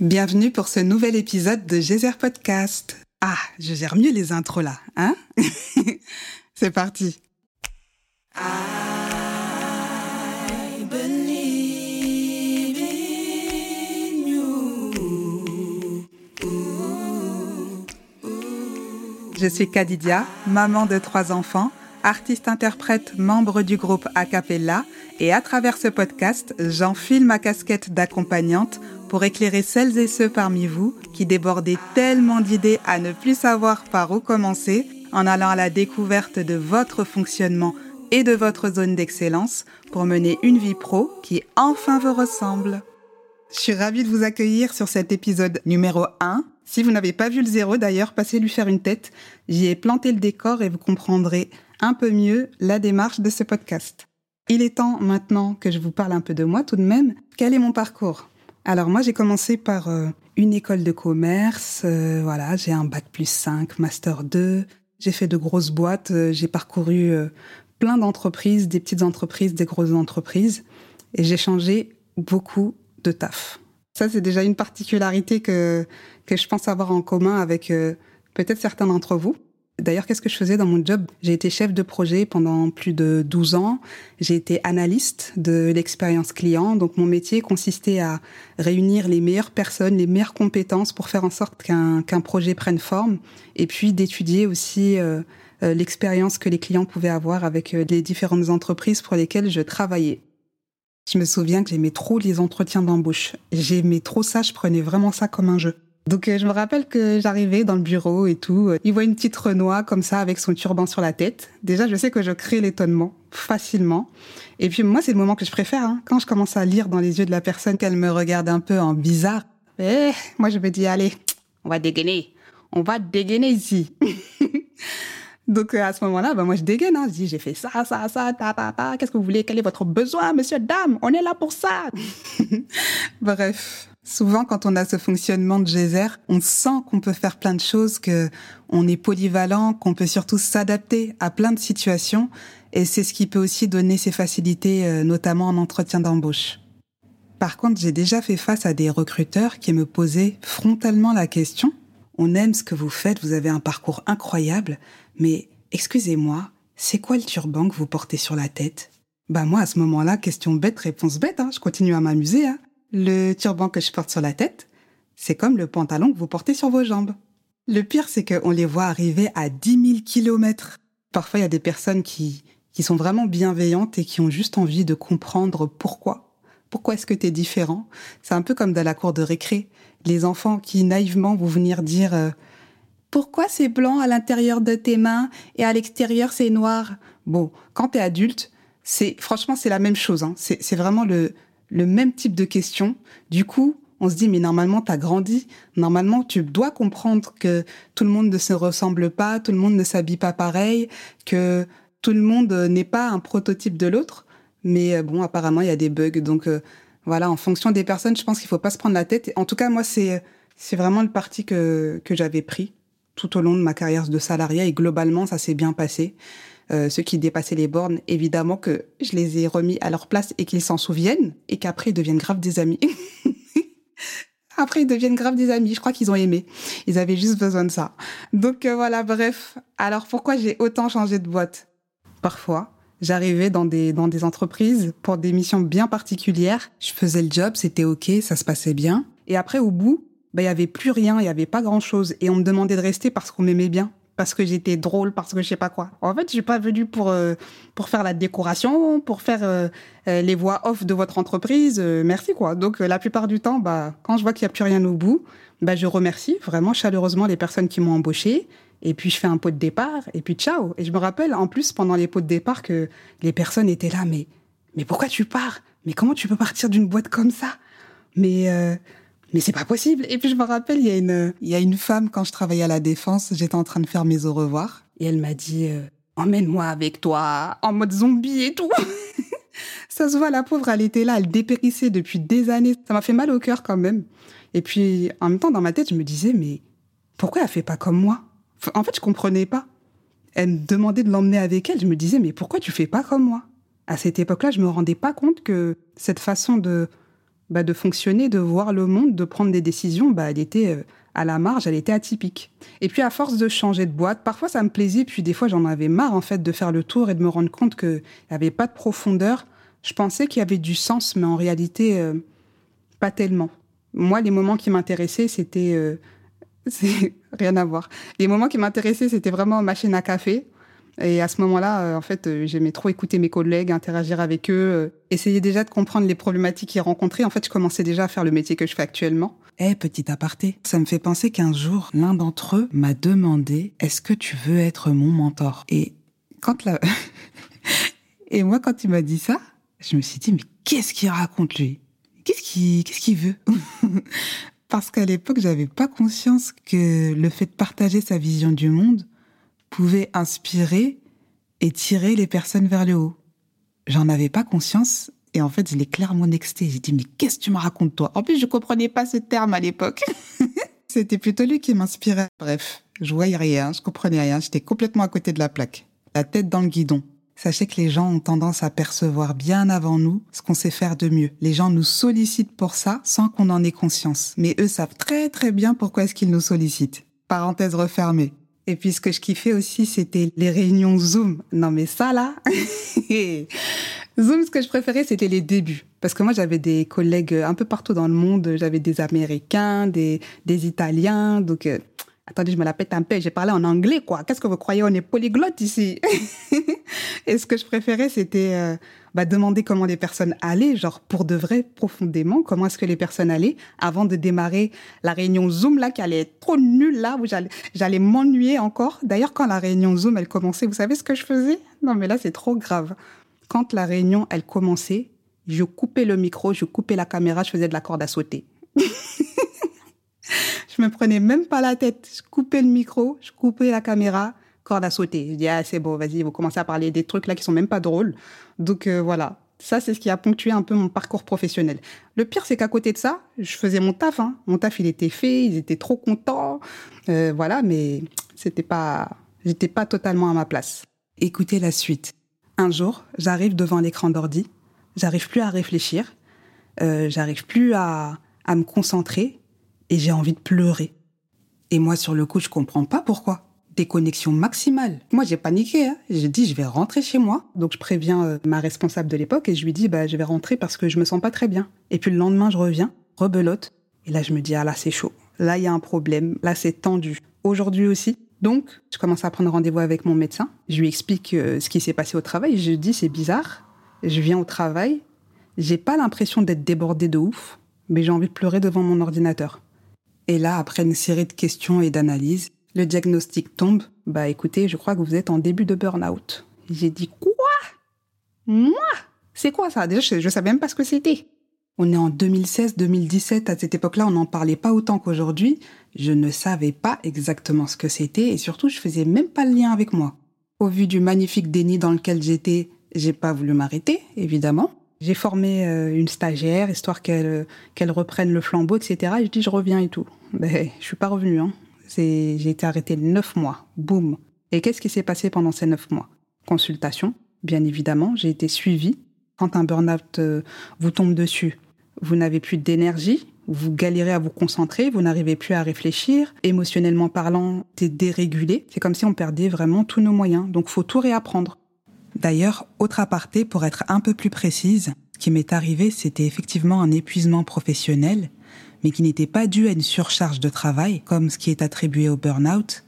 Bienvenue pour ce nouvel épisode de Geyser Podcast. Ah, je gère mieux les intros là, hein? C'est parti. Je suis Kadidia, maman de trois enfants, artiste-interprète, membre du groupe Acapella, et à travers ce podcast, j'enfile ma casquette d'accompagnante pour éclairer celles et ceux parmi vous qui débordez tellement d'idées à ne plus savoir par où commencer en allant à la découverte de votre fonctionnement et de votre zone d'excellence pour mener une vie pro qui enfin vous ressemble. Je suis ravie de vous accueillir sur cet épisode numéro 1. Si vous n'avez pas vu le zéro d'ailleurs, passez lui faire une tête. J'y ai planté le décor et vous comprendrez un peu mieux la démarche de ce podcast. Il est temps maintenant que je vous parle un peu de moi tout de même. Quel est mon parcours? Alors moi j'ai commencé par euh, une école de commerce, euh, voilà, j'ai un bac plus 5, master 2, j'ai fait de grosses boîtes, euh, j'ai parcouru plein d'entreprises, des petites entreprises, des grosses entreprises et j'ai changé beaucoup de taf. Ça c'est déjà une particularité que que je pense avoir en commun avec peut-être certains d'entre vous. D'ailleurs, qu'est-ce que je faisais dans mon job? J'ai été chef de projet pendant plus de 12 ans. J'ai été analyste de l'expérience client. Donc, mon métier consistait à réunir les meilleures personnes, les meilleures compétences pour faire en sorte qu'un qu'un projet prenne forme. Et puis, d'étudier aussi euh, euh, l'expérience que les clients pouvaient avoir avec euh, les différentes entreprises pour lesquelles je travaillais. Je me souviens que j'aimais trop les entretiens d'embauche. J'aimais trop ça, je prenais vraiment ça comme un jeu. Donc euh, je me rappelle que j'arrivais dans le bureau et tout. Il voit une petite Renoir comme ça avec son turban sur la tête. Déjà, je sais que je crée l'étonnement facilement. Et puis moi, c'est le moment que je préfère. Hein. Quand je commence à lire dans les yeux de la personne qu'elle me regarde un peu en bizarre, eh, moi je me dis allez, on va dégainer. On va dégainer ici. Donc euh, à ce moment-là, bah, moi je dégaine, hein. je dis j'ai fait ça, ça, ça, ta, ta, ta. Qu'est-ce que vous voulez? Quel est votre besoin, monsieur, dame? On est là pour ça. Bref, Souvent, quand on a ce fonctionnement de geyser, on sent qu'on peut faire plein de choses, que on est polyvalent, qu'on peut surtout s'adapter à plein de situations, et c'est ce qui peut aussi donner ses facilités, euh, notamment en entretien d'embauche. Par contre, j'ai déjà fait face à des recruteurs qui me posaient frontalement la question on aime ce que vous faites, vous avez un parcours incroyable, mais excusez-moi, c'est quoi le turban que vous portez sur la tête? Bah moi, à ce moment-là, question bête, réponse bête, hein, je continue à m'amuser. Hein. Le turban que je porte sur la tête, c'est comme le pantalon que vous portez sur vos jambes. Le pire, c'est qu'on les voit arriver à 10 000 kilomètres. Parfois, il y a des personnes qui, qui sont vraiment bienveillantes et qui ont juste envie de comprendre pourquoi. Pourquoi est-ce que tu es différent? C'est un peu comme dans la cour de récré. Les enfants qui naïvement vont venir dire euh, Pourquoi c'est blanc à l'intérieur de tes mains et à l'extérieur c'est noir Bon, quand tu es adulte, c'est franchement c'est la même chose. Hein. C'est vraiment le, le même type de questions. Du coup, on se dit, mais normalement, tu as grandi. Normalement, tu dois comprendre que tout le monde ne se ressemble pas, tout le monde ne s'habille pas pareil, que tout le monde n'est pas un prototype de l'autre. Mais euh, bon, apparemment, il y a des bugs. Donc, euh, voilà, en fonction des personnes, je pense qu'il faut pas se prendre la tête. En tout cas, moi, c'est, vraiment le parti que, que j'avais pris tout au long de ma carrière de salariat et globalement, ça s'est bien passé. Euh, ceux qui dépassaient les bornes, évidemment que je les ai remis à leur place et qu'ils s'en souviennent et qu'après ils deviennent grave des amis. Après, ils deviennent grave des amis. Je crois qu'ils ont aimé. Ils avaient juste besoin de ça. Donc euh, voilà, bref. Alors pourquoi j'ai autant changé de boîte? Parfois, j'arrivais dans des dans des entreprises pour des missions bien particulières. Je faisais le job, c'était ok, ça se passait bien. Et après, au bout, bah, il y avait plus rien, il y avait pas grand chose, et on me demandait de rester parce qu'on m'aimait bien parce que j'étais drôle, parce que je sais pas quoi. En fait, je suis pas venue pour euh, pour faire la décoration, pour faire euh, euh, les voix off de votre entreprise. merci quoi. Donc la plupart du temps, bah quand je vois qu'il y a plus rien au bout, bah je remercie vraiment chaleureusement les personnes qui m'ont embauché. Et puis je fais un pot de départ et puis ciao. Et je me rappelle en plus pendant les pots de départ que les personnes étaient là, mais mais pourquoi tu pars? Mais comment tu peux partir d'une boîte comme ça? Mais mais c'est pas possible. Et puis je me rappelle, il y a une, il y a une femme quand je travaillais à la défense, j'étais en train de faire mes au revoir et elle m'a dit euh, emmène-moi avec toi en mode zombie et tout. ça se voit, la pauvre, elle était là, elle dépérissait depuis des années. Ça m'a fait mal au cœur quand même. Et puis en même temps, dans ma tête, je me disais mais pourquoi elle fait pas comme moi? En fait, je comprenais pas. Elle me demandait de l'emmener avec elle. Je me disais mais pourquoi tu fais pas comme moi? À cette époque-là, je me rendais pas compte que cette façon de bah, de fonctionner, de voir le monde, de prendre des décisions, bah, elle était euh, à la marge, elle était atypique. Et puis à force de changer de boîte, parfois ça me plaisait, puis des fois j'en avais marre en fait de faire le tour et de me rendre compte qu'il n'y avait pas de profondeur. Je pensais qu'il y avait du sens, mais en réalité, euh, pas tellement. Moi, les moments qui m'intéressaient, c'était... Euh, rien à voir. Les moments qui m'intéressaient, c'était vraiment machine à café. Et à ce moment-là, euh, en fait, euh, j'aimais trop écouter mes collègues, interagir avec eux, euh, essayer déjà de comprendre les problématiques qu'ils rencontraient. En fait, je commençais déjà à faire le métier que je fais actuellement. Eh, petit aparté, ça me fait penser qu'un jour, l'un d'entre eux m'a demandé Est-ce que tu veux être mon mentor? Et quand la. Et moi, quand il m'a dit ça, je me suis dit Mais qu'est-ce qu'il raconte lui? Qu'est-ce qu'il qu'est-ce qu'il veut? Parce qu'à l'époque, j'avais pas conscience que le fait de partager sa vision du monde pouvait inspirer et tirer les personnes vers le haut. J'en avais pas conscience et en fait, je l'ai clairement nexté. J'ai dit, mais qu'est-ce que tu me racontes, toi? En plus, je comprenais pas ce terme à l'époque. C'était plutôt lui qui m'inspirait. Bref, je voyais rien, je comprenais rien, j'étais complètement à côté de la plaque. La tête dans le guidon. Sachez que les gens ont tendance à percevoir bien avant nous ce qu'on sait faire de mieux. Les gens nous sollicitent pour ça sans qu'on en ait conscience. Mais eux savent très très bien pourquoi est-ce qu'ils nous sollicitent. Parenthèse refermée. Et puis ce que je kiffais aussi, c'était les réunions Zoom. Non mais ça là, Zoom, ce que je préférais, c'était les débuts. Parce que moi, j'avais des collègues un peu partout dans le monde. J'avais des Américains, des, des Italiens. Donc, euh, attendez, je me la pète un peu. J'ai parlé en anglais, quoi. Qu'est-ce que vous croyez? On est polyglotte ici. Et ce que je préférais, c'était euh, bah, demander comment les personnes allaient, genre pour de vrai, profondément, comment est-ce que les personnes allaient, avant de démarrer la réunion Zoom, là, qui allait être trop nulle, là, où j'allais m'ennuyer encore. D'ailleurs, quand la réunion Zoom, elle commençait, vous savez ce que je faisais? Non, mais là, c'est trop grave. Quand la réunion, elle commençait, je coupais le micro, je coupais la caméra, je faisais de la corde à sauter. je me prenais même pas la tête. Je coupais le micro, je coupais la caméra, corde à sauter. Je dis, ah, c'est bon, vas-y, vous commencez à parler des trucs là qui sont même pas drôles. Donc euh, voilà, ça c'est ce qui a ponctué un peu mon parcours professionnel. Le pire, c'est qu'à côté de ça, je faisais mon taf. Hein. Mon taf, il était fait, ils étaient trop contents. Euh, voilà, mais c'était pas, j'étais pas totalement à ma place. Écoutez la suite. Un jour, j'arrive devant l'écran d'ordi, j'arrive plus à réfléchir, euh, j'arrive plus à, à me concentrer et j'ai envie de pleurer. Et moi, sur le coup, je comprends pas pourquoi déconnexion maximale. Moi, j'ai paniqué. Hein. J'ai dit, je vais rentrer chez moi. Donc, je préviens euh, ma responsable de l'époque et je lui dis, bah, je vais rentrer parce que je me sens pas très bien. Et puis le lendemain, je reviens, rebelote. Et là, je me dis, ah là, c'est chaud. Là, il y a un problème. Là, c'est tendu. Aujourd'hui aussi. Donc, je commence à prendre rendez-vous avec mon médecin. Je lui explique euh, ce qui s'est passé au travail. Je lui dis, c'est bizarre. Je viens au travail. J'ai pas l'impression d'être débordée de ouf, mais j'ai envie de pleurer devant mon ordinateur. Et là, après une série de questions et d'analyses, le diagnostic tombe. Bah écoutez, je crois que vous êtes en début de burn-out. J'ai dit quoi? Moi? C'est quoi ça? Déjà, je, ne savais même pas ce que c'était. On est en 2016-2017, à cette époque-là, on n'en parlait pas autant qu'aujourd'hui. Je ne savais pas exactement ce que c'était et surtout, je faisais même pas le lien avec moi. Au vu du magnifique déni dans lequel j'étais, j'ai pas voulu m'arrêter, évidemment. J'ai formé euh, une stagiaire, histoire qu'elle qu'elle reprenne le flambeau, etc. Et je dis, je reviens et tout. Ben, je suis pas revenue, hein j'ai été arrêtée neuf mois. Boum. Et qu'est-ce qui s'est passé pendant ces neuf mois? Consultation, bien évidemment. J'ai été suivie. Quand un burn-out euh, vous tombe dessus, vous n'avez plus d'énergie, vous galérez à vous concentrer, vous n'arrivez plus à réfléchir. Émotionnellement parlant, t'es dérégulé. C'est comme si on perdait vraiment tous nos moyens. Donc, faut tout réapprendre. D'ailleurs, autre aparté, pour être un peu plus précise, ce qui m'est arrivé, c'était effectivement un épuisement professionnel mais qui n'était pas dû à une surcharge de travail, comme ce qui est attribué au burn-out,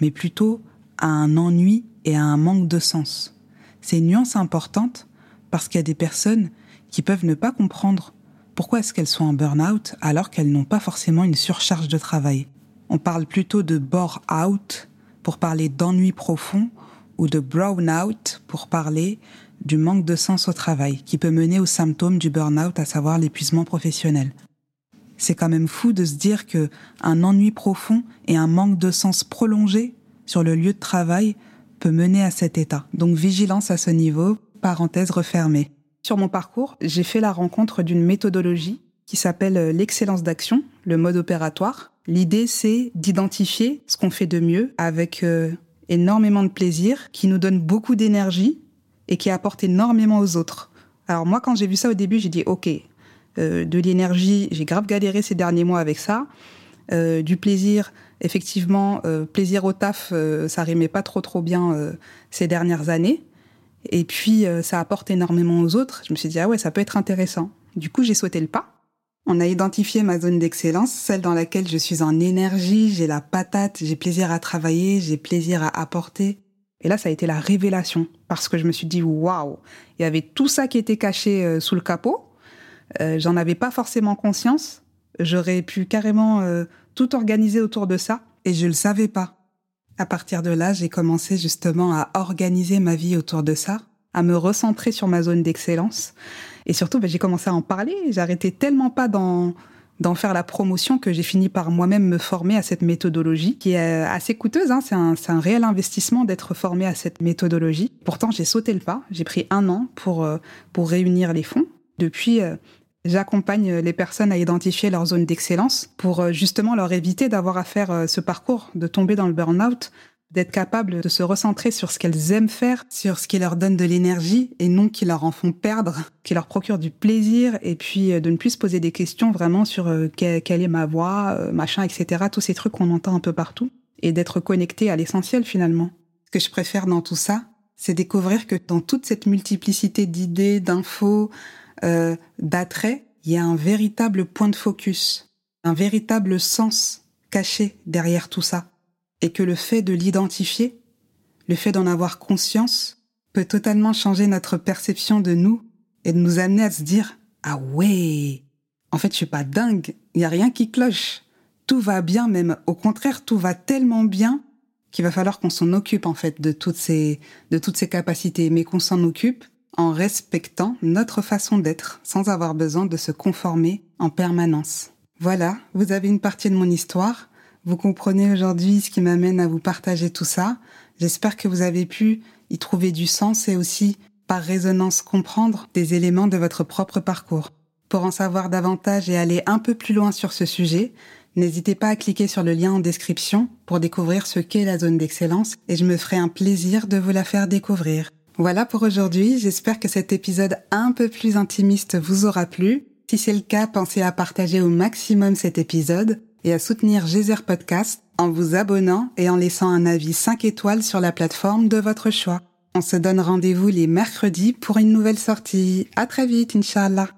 mais plutôt à un ennui et à un manque de sens. C'est une nuance importante parce qu'il y a des personnes qui peuvent ne pas comprendre pourquoi est-ce qu'elles sont en burn-out alors qu'elles n'ont pas forcément une surcharge de travail. On parle plutôt de bore-out pour parler d'ennui profond ou de brown-out pour parler du manque de sens au travail qui peut mener aux symptômes du burn-out, à savoir l'épuisement professionnel. C'est quand même fou de se dire que un ennui profond et un manque de sens prolongé sur le lieu de travail peut mener à cet état. Donc vigilance à ce niveau, parenthèse refermée. Sur mon parcours, j'ai fait la rencontre d'une méthodologie qui s'appelle euh, l'excellence d'action, le mode opératoire. L'idée, c'est d'identifier ce qu'on fait de mieux avec euh, énormément de plaisir, qui nous donne beaucoup d'énergie et qui apporte énormément aux autres. Alors moi, quand j'ai vu ça au début, j'ai dit, OK, Euh, de l'énergie, j'ai grave galéré ces derniers mois avec ça. Euh, du plaisir, effectivement, euh, plaisir au taf, ça rimait pas trop trop bien ces dernières années. Et puis, ça apporte énormément aux autres. Je me suis dit, ah ouais, ça peut être intéressant. Du coup, j'ai sauté le pas. On a identifié ma zone d'excellence, celle dans laquelle je suis en énergie, j'ai la patate, j'ai plaisir à travailler, j'ai plaisir à apporter. Et là, ça a été la révélation, parce que je me suis dit, waouh, il y avait tout ça qui était caché sous le capot, euh, j'en avais pas forcément conscience. J'aurais pu carrément euh, tout organiser autour de ça et je le savais pas. À partir de là, j'ai commencé justement à organiser ma vie autour de ça, à me recentrer sur ma zone d'excellence et surtout ben, j'ai commencé à en parler. J'arrêtais tellement pas d'en d'en faire la promotion que j'ai fini par moi-même me former à cette méthodologie qui est euh, assez coûteuse. Hein. C'est un, un, réel investissement d'être formé à cette méthodologie. Pourtant, j'ai sauté le pas. J'ai pris un an pour, pour réunir les fonds. Depuis, J'accompagne les personnes à identifier leur zone d'excellence pour euh, justement leur éviter d'avoir à faire euh, ce parcours, de tomber dans le burn-out, d'être capable de se recentrer sur ce qu'elles aiment faire, sur ce qui leur donne de l'énergie et non qui leur en font perdre, qui leur procure du plaisir et puis euh, de ne plus se poser des questions vraiment sur quelle est ma voix, machin, etc. Tous ces trucs qu'on entend un peu partout et d'être connecté à l'essentiel finalement. Ce que je préfère dans tout ça, c'est découvrir que dans toute cette multiplicité d'idées, d'infos, euh, d'attrait, il y a un véritable point de focus, un véritable sens caché derrière tout ça. Et que le fait de l'identifier, le fait d'en avoir conscience, peut totalement changer notre perception de nous et de nous amener à se dire Ah ouais, en fait je suis pas dingue, il y a rien qui cloche. Tout va bien même, au contraire, tout va tellement bien qu'il va falloir qu'on s'en occupe en fait de toutes ces de toutes ces capacités, mais qu'on s'en occupe en respectant notre façon d'être sans avoir besoin de se conformer en permanence. Voilà, vous avez une partie de mon histoire. Vous comprenez aujourd'hui ce qui m'amène à vous partager tout ça. J'espère que vous avez pu y trouver du sens et aussi, par résonance, comprendre des éléments de votre propre parcours. Pour en savoir davantage et aller un peu plus loin sur ce sujet, n'hésitez pas à cliquer sur le lien en description pour découvrir ce qu'est la zone d'excellence et je me ferai un plaisir de vous la faire découvrir. Voilà pour aujourd'hui, j'espère que cet épisode un peu plus intimiste vous aura plu. Si c'est le cas, pensez à partager au maximum cet épisode et à soutenir Geyser Podcast en vous abonnant et en laissant un avis 5 étoiles sur la plateforme de votre choix. On se donne rendez-vous les mercredis pour une nouvelle sortie. À très vite, Inch'Allah.